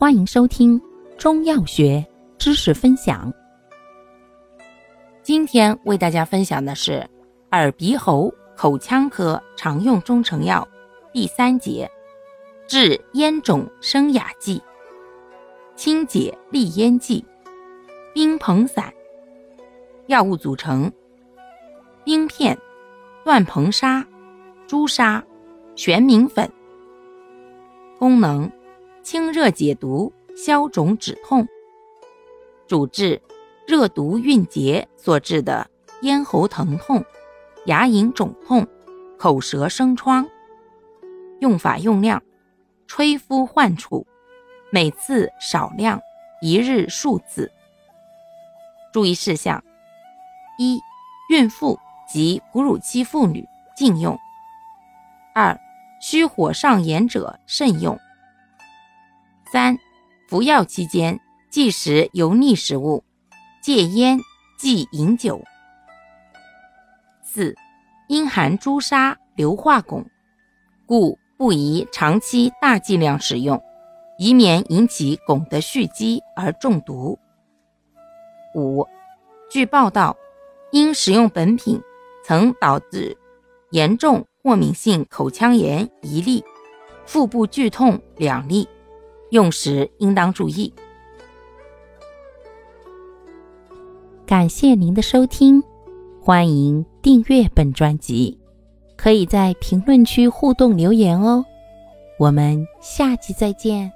欢迎收听中药学知识分享。今天为大家分享的是耳鼻喉口腔科常用中成药第三节治咽肿生哑剂、清解利咽剂、冰硼散。药物组成：冰片、断硼砂、朱砂、玄明粉。功能。清热解毒、消肿止痛，主治热毒蕴结所致的咽喉疼痛、牙龈肿痛、口舌生疮。用法用量：吹敷患处，每次少量，一日数次。注意事项：一、孕妇及哺乳期妇女禁用；二、虚火上炎者慎用。三、服药期间忌食油腻食物，戒烟，忌饮酒。四、因含朱砂硫化汞，故不宜长期大剂量使用，以免引起汞的蓄积而中毒。五、据报道，因使用本品曾导致严重过敏性口腔炎一例，腹部剧痛两例。用时应当注意。感谢您的收听，欢迎订阅本专辑，可以在评论区互动留言哦。我们下集再见。